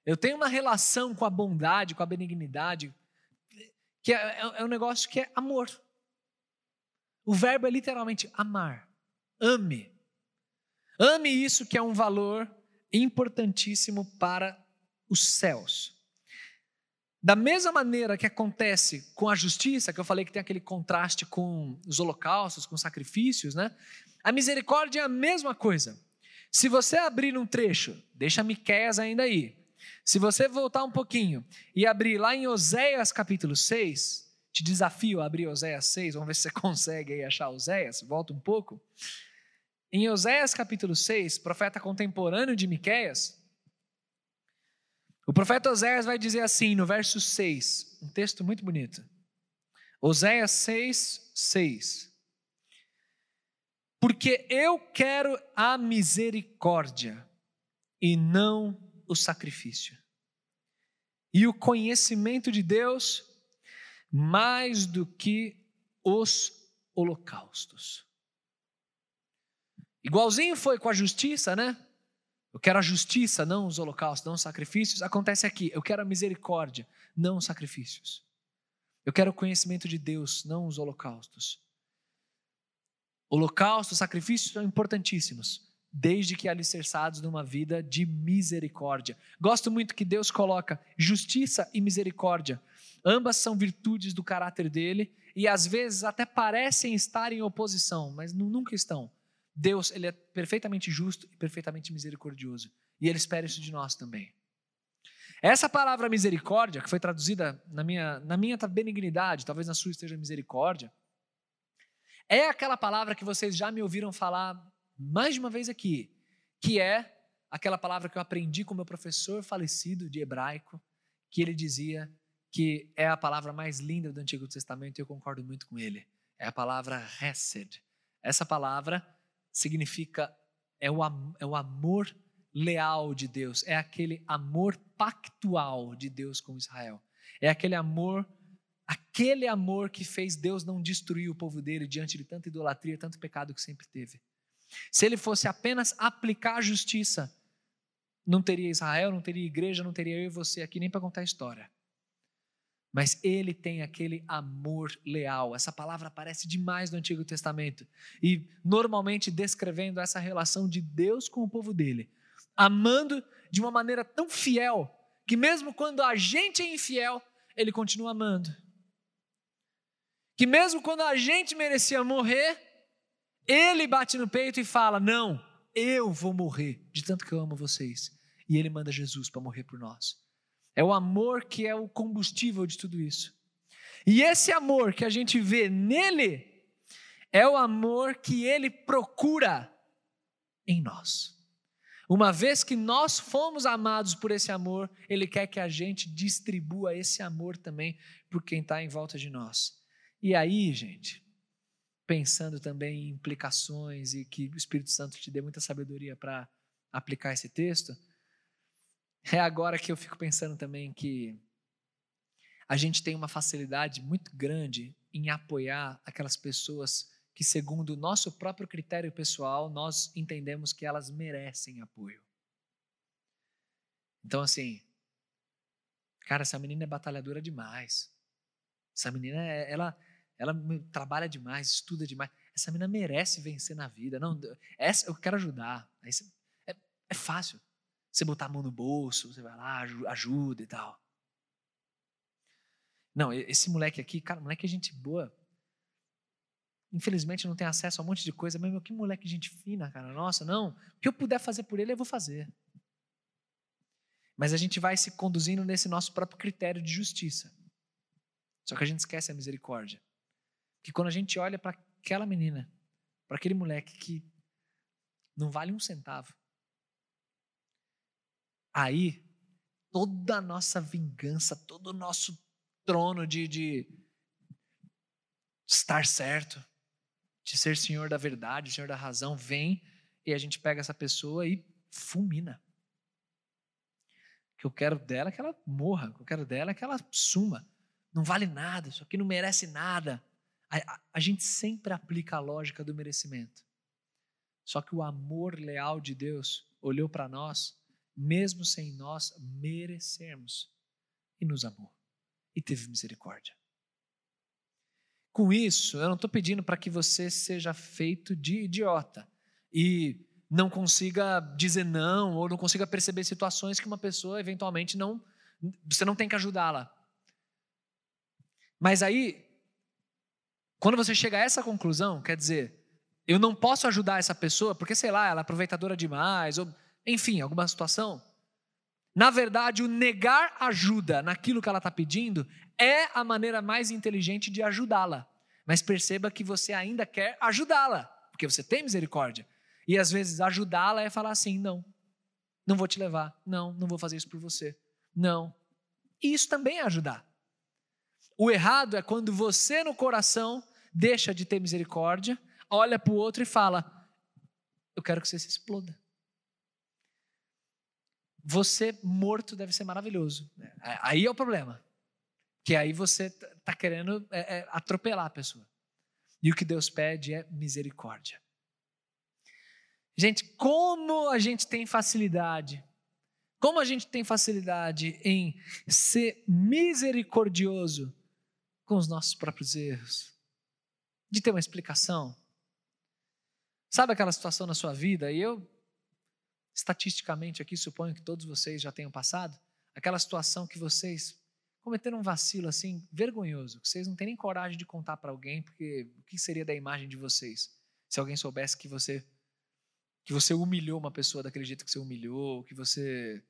Eu tenho uma relação com a bondade, com a benignidade, que é, é, é um negócio que é amor. O verbo é literalmente amar. Ame. Ame isso que é um valor importantíssimo para os céus. Da mesma maneira que acontece com a justiça, que eu falei que tem aquele contraste com os holocaustos, com os sacrifícios, né? A misericórdia é a mesma coisa. Se você abrir um trecho, deixa Miqueias ainda aí. Se você voltar um pouquinho e abrir lá em Oséias capítulo 6, te desafio a abrir Oséias 6, vamos ver se você *laughs* consegue aí achar Oséias, volta um pouco. Em Oséias capítulo 6, profeta contemporâneo de Miqueias, o profeta Oséias vai dizer assim no verso 6, um texto muito bonito. Oséias 6, 6. Porque eu quero a misericórdia e não o sacrifício. E o conhecimento de Deus mais do que os holocaustos. Igualzinho foi com a justiça, né? Eu quero a justiça, não os holocaustos, não os sacrifícios. Acontece aqui, eu quero a misericórdia, não os sacrifícios. Eu quero o conhecimento de Deus, não os holocaustos. Holocaustos, sacrifícios são importantíssimos, desde que alicerçados numa vida de misericórdia. Gosto muito que Deus coloca justiça e misericórdia. Ambas são virtudes do caráter dele e às vezes até parecem estar em oposição, mas nunca estão. Deus, ele é perfeitamente justo e perfeitamente misericordioso. E ele espera isso de nós também. Essa palavra misericórdia, que foi traduzida na minha, na minha benignidade, talvez na sua esteja misericórdia, é aquela palavra que vocês já me ouviram falar mais de uma vez aqui, que é aquela palavra que eu aprendi com meu professor falecido de hebraico, que ele dizia que é a palavra mais linda do Antigo Testamento e eu concordo muito com ele. É a palavra hesed. Essa palavra significa é o, é o amor leal de Deus, é aquele amor pactual de Deus com Israel. É aquele amor, aquele amor que fez Deus não destruir o povo dele diante de tanta idolatria, tanto pecado que sempre teve. Se ele fosse apenas aplicar justiça, não teria Israel, não teria igreja, não teria eu e você aqui nem para contar a história. Mas ele tem aquele amor leal. Essa palavra aparece demais no Antigo Testamento. E normalmente descrevendo essa relação de Deus com o povo dele. Amando de uma maneira tão fiel, que mesmo quando a gente é infiel, ele continua amando. Que mesmo quando a gente merecia morrer, ele bate no peito e fala: Não, eu vou morrer, de tanto que eu amo vocês. e ele manda Jesus para morrer por nós. É o amor que é o combustível de tudo isso. E esse amor que a gente vê nele é o amor que ele procura em nós. Uma vez que nós fomos amados por esse amor, ele quer que a gente distribua esse amor também por quem está em volta de nós. E aí, gente, pensando também em implicações e que o Espírito Santo te dê muita sabedoria para aplicar esse texto, é agora que eu fico pensando também que a gente tem uma facilidade muito grande em apoiar aquelas pessoas que, segundo o nosso próprio critério pessoal, nós entendemos que elas merecem apoio. Então, assim, cara, essa menina é batalhadora demais. Essa menina, é, ela, ela trabalha demais, estuda demais. Essa menina merece vencer na vida. Não, essa eu quero ajudar. É, é fácil. Você botar a mão no bolso, você vai lá, ajuda e tal. Não, esse moleque aqui, cara, moleque é gente boa. Infelizmente não tem acesso a um monte de coisa, mas meu, que moleque gente fina, cara. Nossa, não. O que eu puder fazer por ele, eu vou fazer. Mas a gente vai se conduzindo nesse nosso próprio critério de justiça. Só que a gente esquece a misericórdia. Que quando a gente olha para aquela menina, para aquele moleque que não vale um centavo, Aí, toda a nossa vingança, todo o nosso trono de, de estar certo, de ser senhor da verdade, senhor da razão, vem e a gente pega essa pessoa e fulmina. O que eu quero dela é que ela morra, o que eu quero dela é que ela suma. Não vale nada, isso aqui não merece nada. A, a, a gente sempre aplica a lógica do merecimento. Só que o amor leal de Deus olhou para nós mesmo sem nós merecermos, e nos amou e teve misericórdia. Com isso, eu não estou pedindo para que você seja feito de idiota e não consiga dizer não ou não consiga perceber situações que uma pessoa eventualmente não, você não tem que ajudá-la. Mas aí, quando você chega a essa conclusão, quer dizer, eu não posso ajudar essa pessoa porque, sei lá, ela é aproveitadora demais, ou enfim, alguma situação. Na verdade, o negar ajuda naquilo que ela está pedindo é a maneira mais inteligente de ajudá-la. Mas perceba que você ainda quer ajudá-la, porque você tem misericórdia. E às vezes ajudá-la é falar assim: não, não vou te levar, não, não vou fazer isso por você, não. E isso também é ajudar. O errado é quando você no coração deixa de ter misericórdia, olha para o outro e fala: eu quero que você se exploda. Você morto deve ser maravilhoso. É, aí é o problema. Que aí você está querendo é, é, atropelar a pessoa. E o que Deus pede é misericórdia. Gente, como a gente tem facilidade, como a gente tem facilidade em ser misericordioso com os nossos próprios erros, de ter uma explicação. Sabe aquela situação na sua vida? E eu estatisticamente aqui, suponho que todos vocês já tenham passado, aquela situação que vocês cometeram um vacilo assim vergonhoso, que vocês não têm nem coragem de contar para alguém, porque o que seria da imagem de vocês se alguém soubesse que você que você humilhou uma pessoa daquele jeito que você humilhou, que você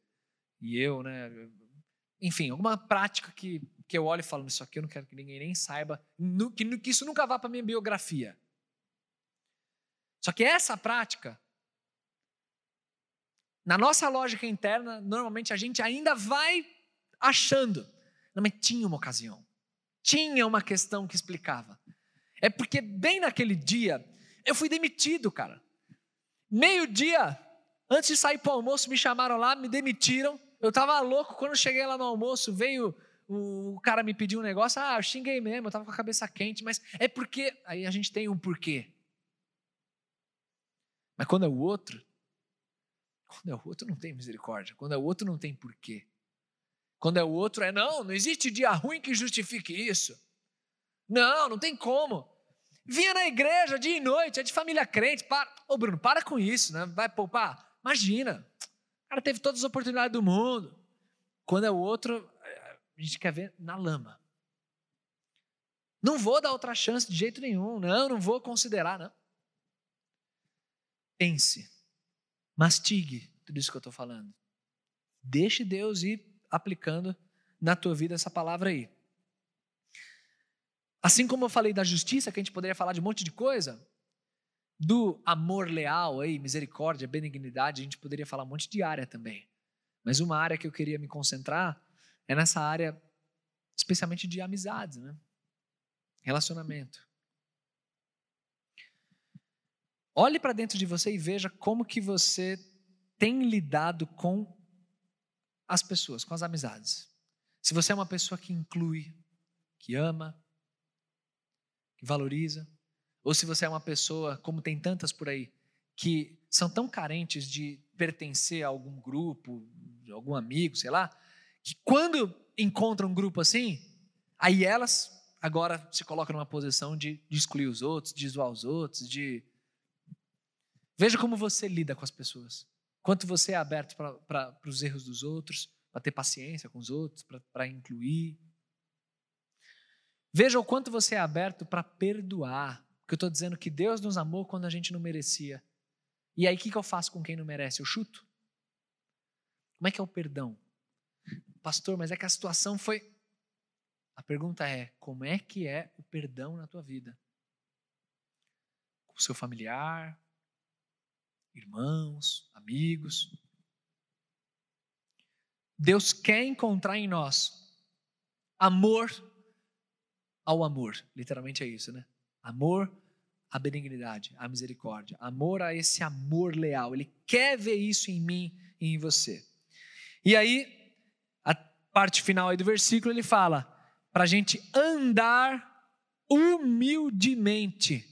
e eu, né? Enfim, alguma prática que, que eu olho e falo, isso aqui eu não quero que ninguém nem saiba, que, que isso nunca vá para minha biografia. Só que essa prática na nossa lógica interna, normalmente a gente ainda vai achando. Não, mas tinha uma ocasião. Tinha uma questão que explicava. É porque bem naquele dia, eu fui demitido, cara. Meio-dia, antes de sair para o almoço, me chamaram lá, me demitiram. Eu estava louco, quando cheguei lá no almoço, veio o cara me pediu um negócio, ah, eu xinguei mesmo, eu estava com a cabeça quente, mas é porque, aí a gente tem um porquê. Mas quando é o outro, quando é o outro, não tem misericórdia. Quando é o outro, não tem porquê. Quando é o outro, é não, não existe dia ruim que justifique isso. Não, não tem como. Vinha na igreja dia e noite, é de família crente. Para. Ô, Bruno, para com isso, né? Vai poupar? Imagina. O cara teve todas as oportunidades do mundo. Quando é o outro, a gente quer ver na lama. Não vou dar outra chance de jeito nenhum. Não, não vou considerar, não. Pense mastigue tudo isso que eu estou falando. Deixe Deus ir aplicando na tua vida essa palavra aí. Assim como eu falei da justiça, que a gente poderia falar de um monte de coisa, do amor leal aí, misericórdia, benignidade, a gente poderia falar um monte de área também. Mas uma área que eu queria me concentrar é nessa área especialmente de amizades, né? Relacionamento. Olhe para dentro de você e veja como que você tem lidado com as pessoas, com as amizades. Se você é uma pessoa que inclui, que ama, que valoriza, ou se você é uma pessoa, como tem tantas por aí, que são tão carentes de pertencer a algum grupo, algum amigo, sei lá, que quando encontram um grupo assim, aí elas agora se colocam numa posição de, de excluir os outros, de zoar os outros, de. Veja como você lida com as pessoas. Quanto você é aberto para os erros dos outros, para ter paciência com os outros, para incluir. Veja o quanto você é aberto para perdoar. Porque eu estou dizendo que Deus nos amou quando a gente não merecia. E aí, o que, que eu faço com quem não merece? Eu chuto? Como é que é o perdão? Pastor, mas é que a situação foi. A pergunta é: como é que é o perdão na tua vida? Com seu familiar, irmãos, amigos. Deus quer encontrar em nós amor ao amor. Literalmente é isso, né? Amor à benignidade, à misericórdia. Amor a esse amor leal. Ele quer ver isso em mim e em você. E aí, parte final aí do versículo, ele fala para a gente andar humildemente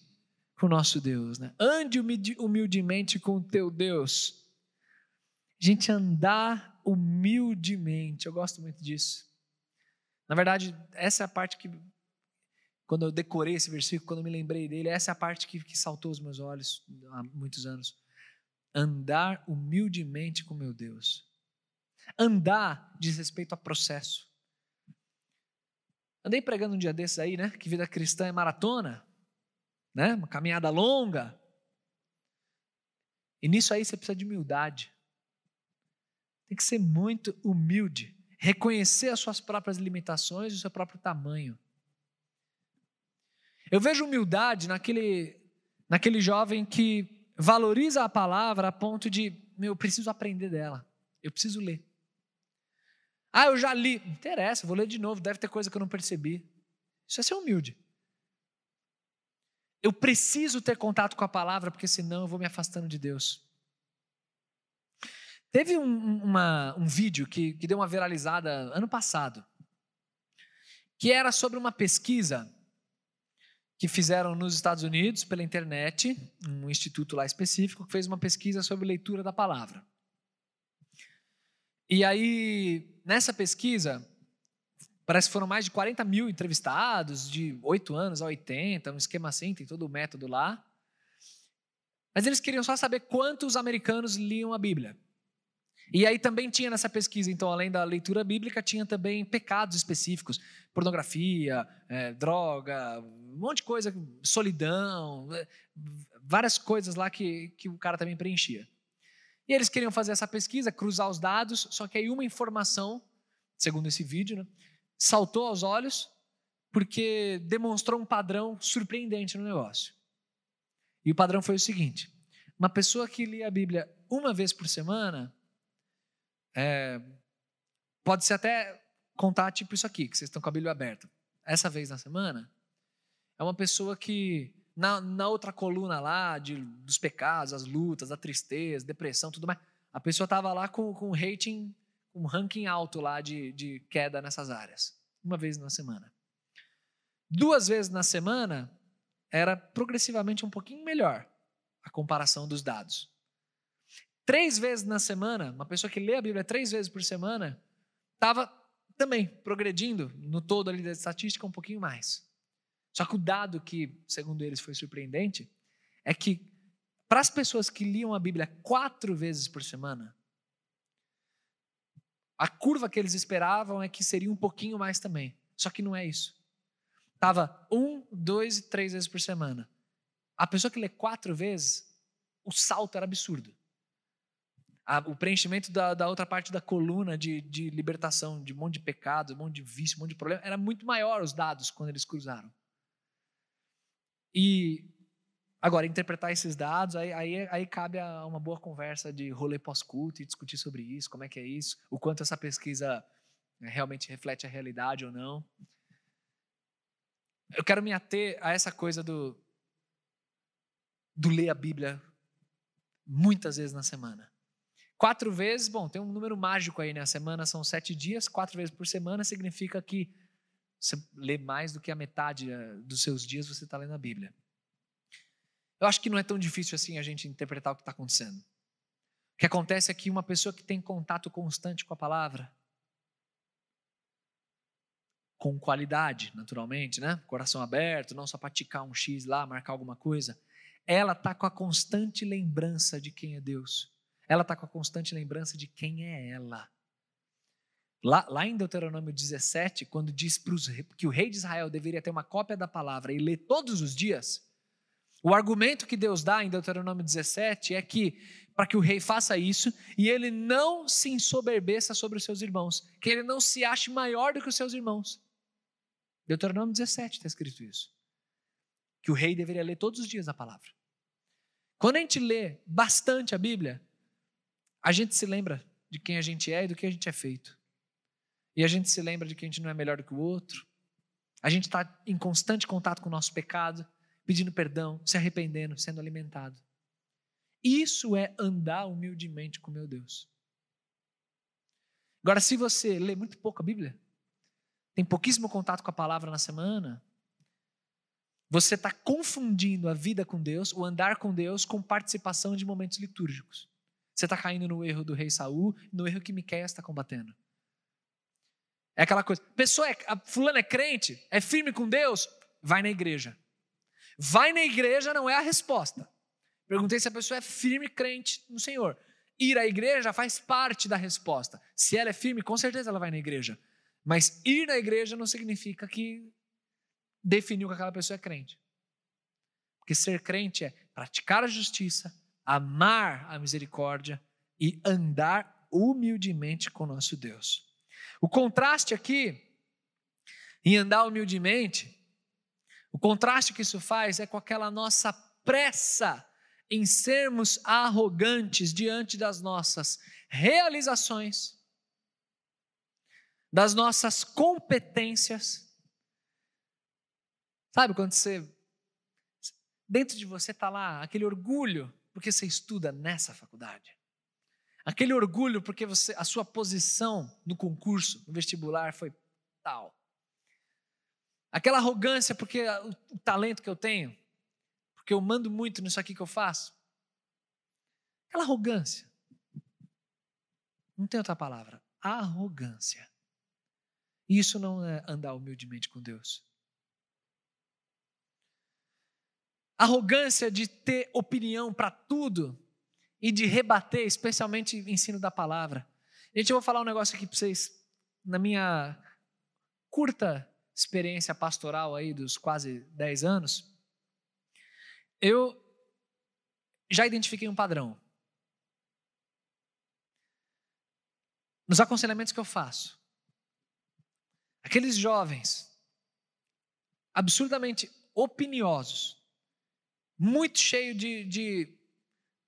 com o nosso Deus. Né? Ande humildemente com o teu Deus. Gente andar humildemente. Eu gosto muito disso. Na verdade, essa é a parte que, quando eu decorei esse versículo, quando eu me lembrei dele, essa é a parte que, que saltou os meus olhos há muitos anos. Andar humildemente com meu Deus. Andar diz respeito a processo. Andei pregando um dia desses aí, né? Que vida cristã é maratona, né? Uma caminhada longa. E nisso aí você precisa de humildade. Tem que ser muito humilde, reconhecer as suas próprias limitações e o seu próprio tamanho. Eu vejo humildade naquele, naquele jovem que valoriza a palavra a ponto de, meu, eu preciso aprender dela, eu preciso ler. Ah, eu já li. Interessa, vou ler de novo, deve ter coisa que eu não percebi. Isso é ser humilde. Eu preciso ter contato com a palavra, porque senão eu vou me afastando de Deus. Teve um, uma, um vídeo que, que deu uma viralizada ano passado, que era sobre uma pesquisa que fizeram nos Estados Unidos pela internet, um instituto lá específico, que fez uma pesquisa sobre leitura da palavra. E aí, nessa pesquisa, parece que foram mais de 40 mil entrevistados, de 8 anos a 80, um esquema assim, tem todo o método lá. Mas eles queriam só saber quantos americanos liam a Bíblia. E aí também tinha nessa pesquisa, então, além da leitura bíblica, tinha também pecados específicos, pornografia, é, droga, um monte de coisa, solidão, é, várias coisas lá que, que o cara também preenchia. E eles queriam fazer essa pesquisa, cruzar os dados, só que aí uma informação, segundo esse vídeo, né, saltou aos olhos porque demonstrou um padrão surpreendente no negócio. E o padrão foi o seguinte: uma pessoa que lia a Bíblia uma vez por semana, é, pode ser até contar tipo isso aqui, que vocês estão com a Bíblia aberta. Essa vez na semana, é uma pessoa que na, na outra coluna lá, de, dos pecados, as lutas, a tristeza, depressão, tudo mais, a pessoa estava lá com, com rating, um ranking alto lá de, de queda nessas áreas. Uma vez na semana. Duas vezes na semana, era progressivamente um pouquinho melhor a comparação dos dados. Três vezes na semana, uma pessoa que lê a Bíblia três vezes por semana, estava também progredindo no todo ali da estatística um pouquinho mais. Só que o dado que, segundo eles, foi surpreendente é que para as pessoas que liam a Bíblia quatro vezes por semana, a curva que eles esperavam é que seria um pouquinho mais também. Só que não é isso. Estava um, dois e três vezes por semana. A pessoa que lê quatro vezes, o salto era absurdo. a, o preenchimento da, da, outra parte da coluna de, de libertação, de um monte de pecado, um monte de vício, um monte de problema, era muito maior os dados quando eles cruzaram. E agora, interpretar esses dados, aí, aí, aí cabe a uma boa conversa de rolê pós-culto e discutir sobre isso, como é que é isso, o quanto essa pesquisa né, realmente reflete a realidade ou não. Eu quero me ater a essa coisa do, do ler a Bíblia muitas vezes na semana. Quatro vezes, bom, tem um número mágico aí, né? A semana são sete dias, quatro vezes por semana significa que você lê mais do que a metade eh, dos seus dias você está lendo a Bíblia. Eu acho que não é tão difícil assim a gente interpretar o que está acontecendo. O que acontece é que uma pessoa que tem contato constante com a palavra, com qualidade, naturalmente, né? Coração aberto, não só para ticar um X lá, marcar alguma coisa. Ela está com a constante lembrança de quem é Deus. Ela está com a constante lembrança de quem é ela. Lá, lá em Deuteronômio 17, quando diz pros, que o rei de Israel deveria ter uma cópia da palavra e ler todos os dias, o argumento que Deus dá em Deuteronômio 17 é que para que o rei faça isso e ele não se ensoberbeça sobre os seus irmãos, que ele não se ache maior do que os seus irmãos. Deuteronômio 17 está escrito isso. Que o rei deveria ler todos os dias a palavra. Quando a gente lê bastante a Bíblia, a gente se lembra de quem a gente é e do que a gente é feito. E a gente se lembra de que a gente não é melhor do que o outro. A gente está em constante contato com o nosso pecado, pedindo perdão, se arrependendo, sendo alimentado. Isso é andar humildemente com meu Deus. Agora, se você lê muito pouco a Bíblia, tem pouquíssimo contato com a palavra na semana, você está confundindo a vida com Deus, o andar com Deus, com participação de momentos litúrgicos. Você está caindo no erro do rei Saul, no erro que Miqueias está combatendo. É aquela coisa, pessoa é, fulano é crente, é firme com Deus, vai na igreja. Vai na igreja não é a resposta. Perguntei se a pessoa é firme crente no Senhor. Ir à igreja faz parte da resposta. Se ela é firme, com certeza ela vai na igreja. Mas ir na igreja não significa que definiu que aquela pessoa é crente. Porque ser crente é praticar a justiça, amar a misericórdia e andar humildemente com nosso Deus. O contraste aqui, em andar humildemente, o contraste que isso faz é com aquela nossa pressa em sermos arrogantes diante das nossas realizações, das nossas competências. Sabe quando você. Dentro de você está lá aquele orgulho porque você estuda nessa faculdade. Aquele orgulho porque você, a sua posição no concurso, no vestibular foi tal. Aquela arrogância porque o, o talento que eu tenho, porque eu mando muito nisso aqui que eu faço. Aquela arrogância. Não tem outra palavra. Arrogância. Isso não é andar humildemente com Deus. arrogância de ter opinião para tudo e de rebater, especialmente ensino da palavra. Gente, eu vou falar um negócio aqui para vocês, na minha curta experiência pastoral aí dos quase 10 anos, eu já identifiquei um padrão. Nos aconselhamentos que eu faço, aqueles jovens absurdamente opiniosos, muito cheio de, de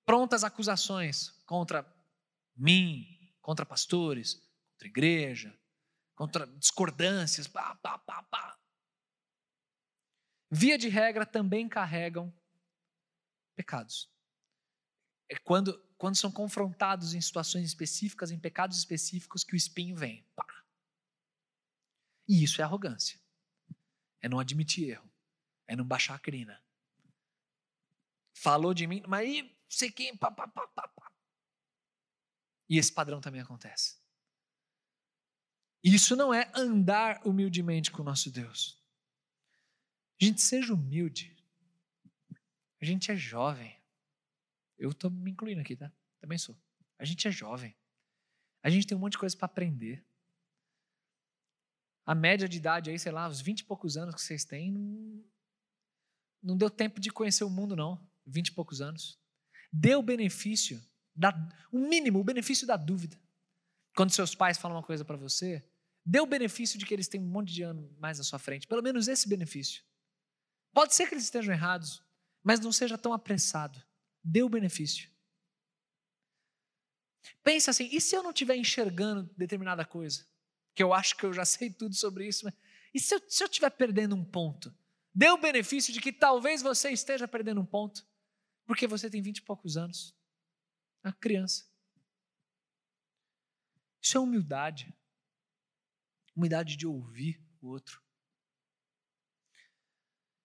prontas acusações contra mim, contra pastores, contra igreja, contra discordâncias, pá, pá, pá, pá. Via de regra também carregam pecados. É quando, quando são confrontados em situações específicas, em pecados específicos, que o espinho vem. Pá. E isso é arrogância. É não admitir erro. É não baixar a crina falou de mim, mas aí, sei quem, pá, pá, pá, pá, pá. E esse padrão também acontece. Isso não é andar humildemente com o nosso Deus. Gente, seja humilde. A gente é jovem. Eu estou me incluindo aqui, tá? Também sou. A gente é jovem. A gente tem um monte de coisa para aprender. A média de idade aí, sei lá, os 20 e poucos anos que vocês têm, não, deu tempo de conhecer o mundo, não. 20 e poucos anos. Dê o benefício Dá o mínimo, o benefício da dúvida. Quando seus pais falam uma coisa para você, dê o benefício de que eles têm um monte de ano mais à sua frente. Pelo menos esse benefício. Pode ser que eles estejam errados, mas não seja tão apressado. Dê o benefício. Pensa assim, e se eu não estiver enxergando determinada coisa? Que eu acho que eu já sei tudo sobre isso, mas e se eu, estiver perdendo um ponto? Dê o benefício de que talvez você esteja perdendo um ponto, porque você tem vinte e poucos anos. Uma criança. Isso é humildade. Humildade de ouvir o outro.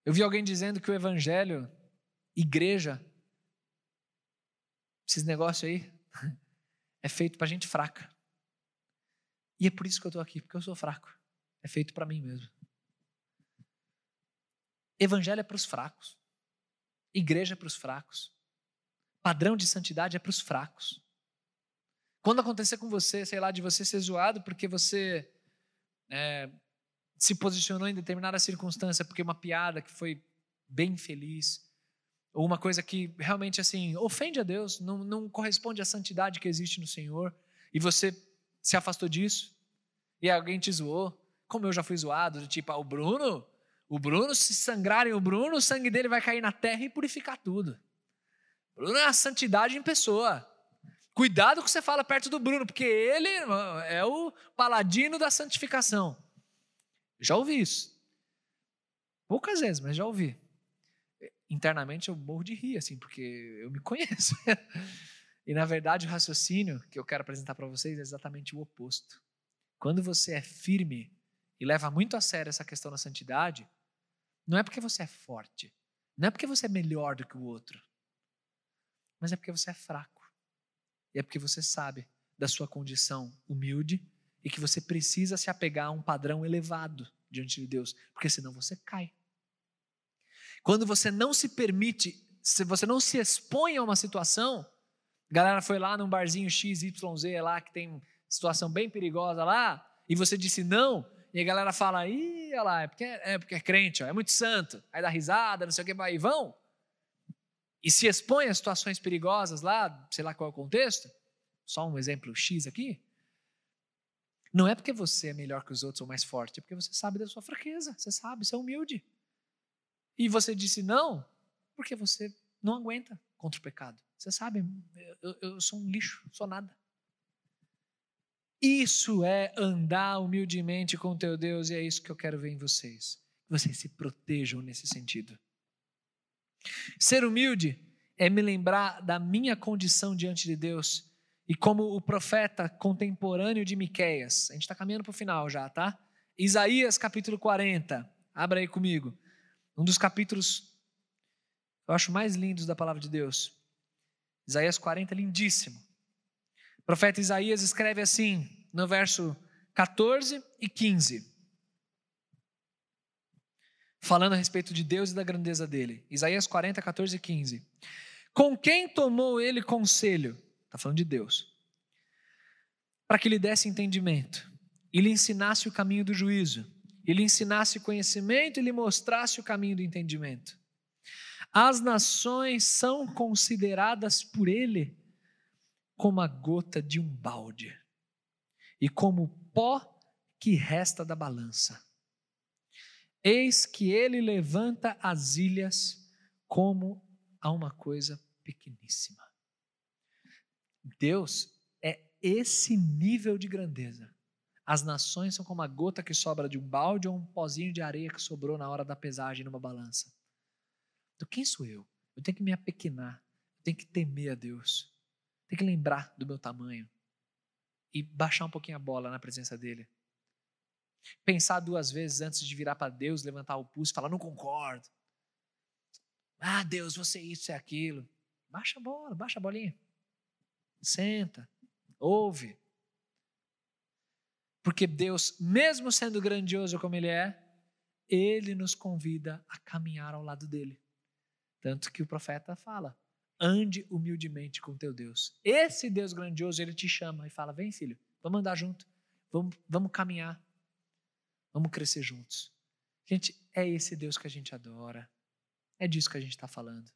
Eu vi alguém dizendo que o evangelho, igreja, esses negócios aí, *laughs* é feito para gente fraca. E é por isso que eu estou aqui, porque eu sou fraco. É feito para mim mesmo. Evangelho é para os fracos. Igreja é para os fracos. Padrão de santidade é para os fracos. Quando acontecer com você, sei lá, de você ser zoado porque você é, se posicionou em determinada circunstância, porque uma piada que foi bem feliz, ou uma coisa que realmente assim ofende a Deus, não, não corresponde à santidade que existe no Senhor, e você se afastou disso, e alguém te zoou, como eu já fui zoado, do tipo, ah, o Bruno, o Bruno, se sangrarem o Bruno, o sangue dele vai cair na terra e purificar tudo. Bruno é a santidade em pessoa. Cuidado que você fala perto do Bruno, porque ele é o paladino da santificação. Já ouvi isso. Poucas vezes, mas já ouvi. Internamente eu morro de rir, assim, porque eu me *laughs* conheço. e na verdade o raciocínio que eu quero apresentar para vocês é exatamente o oposto. Quando você é firme e leva muito a sério essa questão da santidade, não é porque você é forte, não é porque você é melhor do que o outro, mas é porque você é fraco. E é porque você sabe da sua condição humilde e que você precisa se apegar a um padrão elevado diante de Deus, porque senão você cai. Quando você não se permite, se você não se expõe a uma situação, a galera foi lá num barzinho XYZ lá que tem situação bem perigosa lá, e você disse não, e a galera fala, ih, olha lá, é porque é, porque é crente, ó, é muito santo. Aí dá risada, não sei o que, vai e vão. E se expõe a situações perigosas lá, sei lá qual é o contexto, só um exemplo X aqui. Não é porque você é melhor que os outros ou mais forte, é porque você sabe da sua fraqueza, você sabe, você é humilde. E você disse não, porque você não aguenta contra o pecado. Você sabe, eu, eu sou um lixo, sou nada. Isso é andar humildemente com teu Deus e é isso que eu quero ver em vocês. Que vocês se protejam nesse sentido. Ser humilde é me lembrar da minha condição diante de Deus e como o profeta contemporâneo de Miqueias. A gente está caminhando para o final já, tá? Isaías capítulo 40. Abra aí comigo. Um dos capítulos eu acho mais lindos da palavra de Deus. Isaías 40 lindíssimo. O profeta Isaías escreve assim, no verso 14 e 15. Falando a respeito de Deus e da grandeza dele. Isaías 40, 14 e 15. Com quem tomou ele conselho? Está falando de Deus. Para que lhe desse entendimento e lhe ensinasse o caminho do juízo, e lhe ensinasse conhecimento e lhe mostrasse o caminho do entendimento. As nações são consideradas por ele como a gota de um balde e como o pó que resta da balança. Eis que ele levanta as ilhas como a uma coisa pequeníssima. Deus é esse nível de grandeza. As nações são como a gota que sobra de um balde ou um pozinho de areia que sobrou na hora da pesagem numa balança. Então, quem sou eu? Eu tenho que me apequenar, eu tenho que temer a Deus. Tem que lembrar do meu tamanho e baixar um pouquinho a bola na presença dele. Pensar duas vezes antes de virar para Deus, levantar o pulso e falar: não concordo. Ah, Deus, você isso e aquilo. Baixa a bola, baixa a bolinha. Senta, ouve. Porque Deus, mesmo sendo grandioso como Ele é, Ele nos convida a caminhar ao lado dele. Tanto que o profeta fala: Ande humildemente com teu Deus. Esse Deus grandioso, ele te chama e fala: Vem, filho, vamos andar junto, vamos, vamos caminhar, vamos crescer juntos. Gente, é esse Deus que a gente adora. É disso que a gente está falando.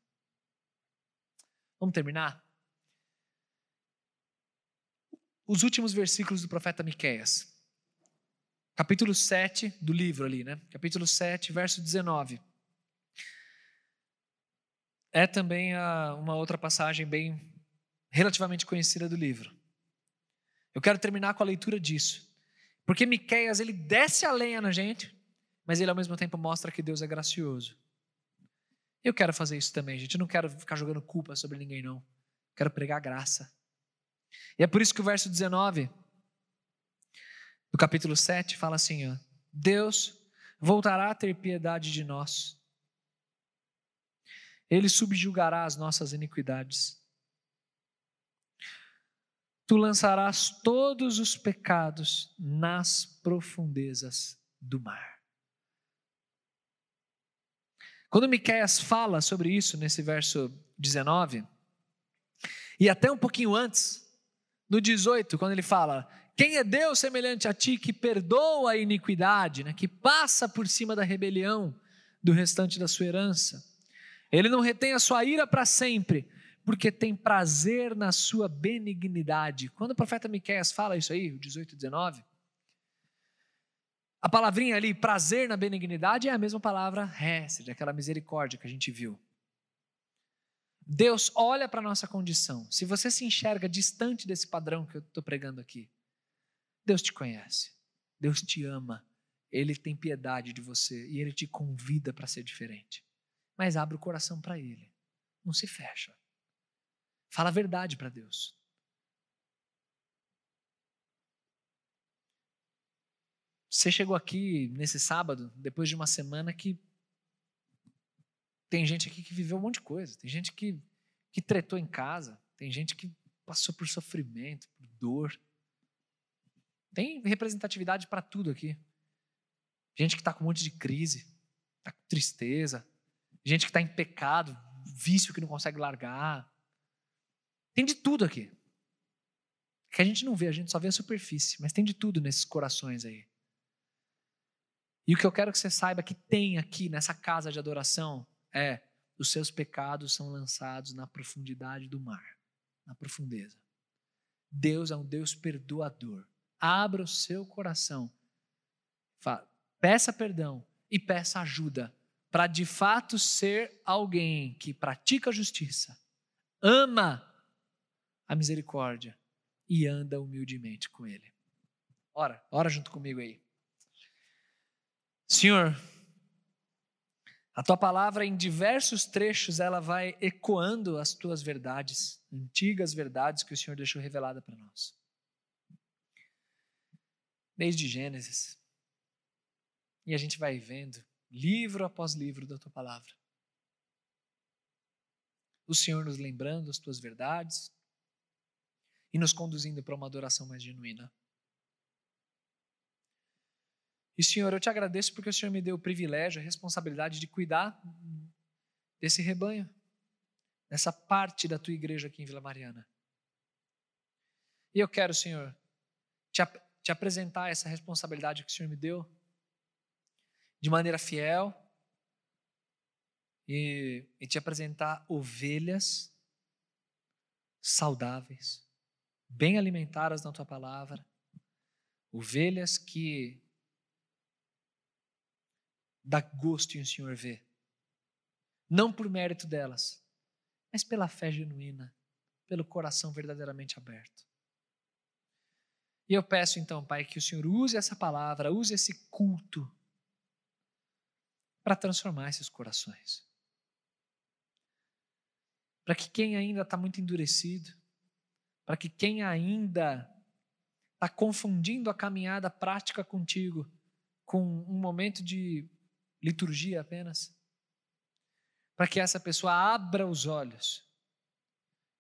Vamos terminar? os últimos versículos do profeta Miqueias. Capítulo 7 do livro ali, né? Capítulo 7, verso 19. É também a, uma outra passagem bem relativamente conhecida do livro. Eu quero terminar com a leitura disso. Porque Miqueias, ele desce a lenha na gente, mas ele ao mesmo tempo mostra que Deus é gracioso. Eu quero fazer isso também, gente. Eu não quero ficar jogando culpa sobre ninguém, não. Quero pregar graça. E é por isso que o verso 19 do capítulo 7 fala assim: ó, Deus voltará a ter piedade de nós. Ele subjugará as nossas iniquidades. Tu lançarás todos os pecados nas profundezas do mar. Quando Miqueias fala sobre isso nesse verso 19, e até um pouquinho antes, no 18, quando ele fala: Quem é Deus semelhante a ti que perdoa a iniquidade, né, que passa por cima da rebelião do restante da sua herança? Ele não retém a sua ira para sempre, porque tem prazer na sua benignidade. Quando o profeta Miqueias fala isso aí, o 18 e 19, a palavrinha ali, prazer na benignidade, é a mesma palavra hesed, aquela misericórdia que a gente viu. Deus olha para a nossa condição. Se você se enxerga distante desse padrão que eu estou pregando aqui, Deus te conhece, Deus te ama, Ele tem piedade de você e Ele te convida para ser diferente. Mas abre o coração para Ele, não se fecha. Fala a verdade para Deus. Você chegou aqui nesse sábado, depois de uma semana que tem gente aqui que viveu um monte de coisa, tem gente que, que tretou em casa, tem gente que passou por sofrimento, por dor. Tem representatividade para tudo aqui. Gente que está com um monte de crise, está com tristeza, gente que está em pecado, vício que não consegue largar. Tem de tudo aqui. Que a gente não vê, a gente só vê a superfície, mas tem de tudo nesses corações aí. E o que eu quero que você saiba que tem aqui nessa casa de adoração é: os seus pecados são lançados na profundidade do mar, na profundeza. Deus é um Deus perdoador. Abra o seu coração, peça perdão e peça ajuda para de fato ser alguém que pratica justiça, ama a misericórdia e anda humildemente com Ele. Ora, ora junto comigo aí. Senhor, a tua palavra em diversos trechos ela vai ecoando as tuas verdades, antigas verdades que o Senhor deixou revelada para nós. Desde Gênesis. E a gente vai vendo livro após livro da tua palavra. O Senhor nos lembrando as tuas verdades e nos conduzindo para uma adoração mais genuína. E, Senhor, eu te agradeço porque o Senhor me deu o privilégio, a responsabilidade de cuidar desse rebanho, dessa parte da tua igreja aqui em Vila Mariana. E eu quero, Senhor, te, ap te apresentar essa responsabilidade que o Senhor me deu de maneira fiel e, e te apresentar ovelhas saudáveis, bem alimentadas na tua palavra, ovelhas que dá gosto em o Senhor ver. Não por mérito delas, mas pela fé genuína, pelo coração verdadeiramente aberto. E eu peço então, Pai, que o Senhor use essa palavra, use esse culto para transformar esses corações. Para que quem ainda está muito endurecido, para que quem ainda está confundindo a caminhada prática contigo com um momento de liturgia apenas, para que essa pessoa abra os olhos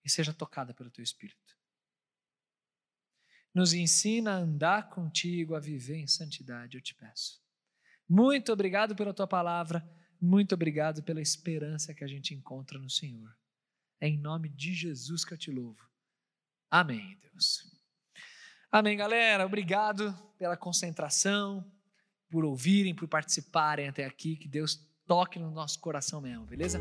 e seja tocada pelo teu Espírito. Nos ensina a andar contigo, a viver em santidade, eu te peço. Muito obrigado pela tua palavra, muito obrigado pela esperança que a gente encontra no Senhor. É em nome de Jesus que eu te louvo. Amém, Deus. Amém, galera. Obrigado pela concentração por ouvirem, por participarem até aqui. Que Deus toque no nosso coração mesmo, beleza?